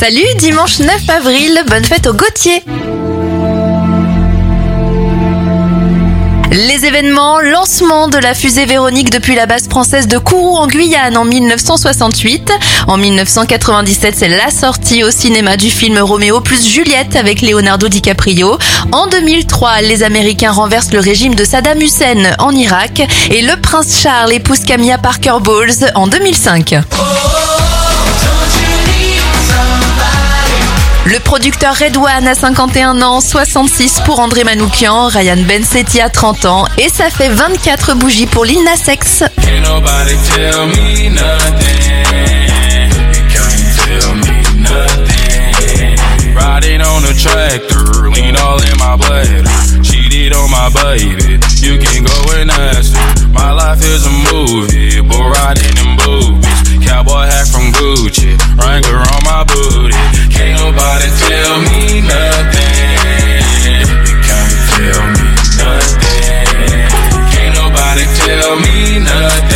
Salut, dimanche 9 avril, bonne fête au Gauthier. Les événements, lancement de la fusée Véronique depuis la base française de Kourou en Guyane en 1968. En 1997, c'est la sortie au cinéma du film Roméo plus Juliette avec Leonardo DiCaprio. En 2003, les Américains renversent le régime de Saddam Hussein en Irak et le prince Charles épouse Camilla Parker Bowles en 2005. Le producteur Redouane a 51 ans, 66 pour André Manoukian, Ryan Bensetti a 30 ans et ça fait 24 bougies pour Lil Nas X. Riding on a lean all in my blood. Cheated on my baby. gotta tell me nothing. You gotta tell me nothing. Can't nobody tell me nothing.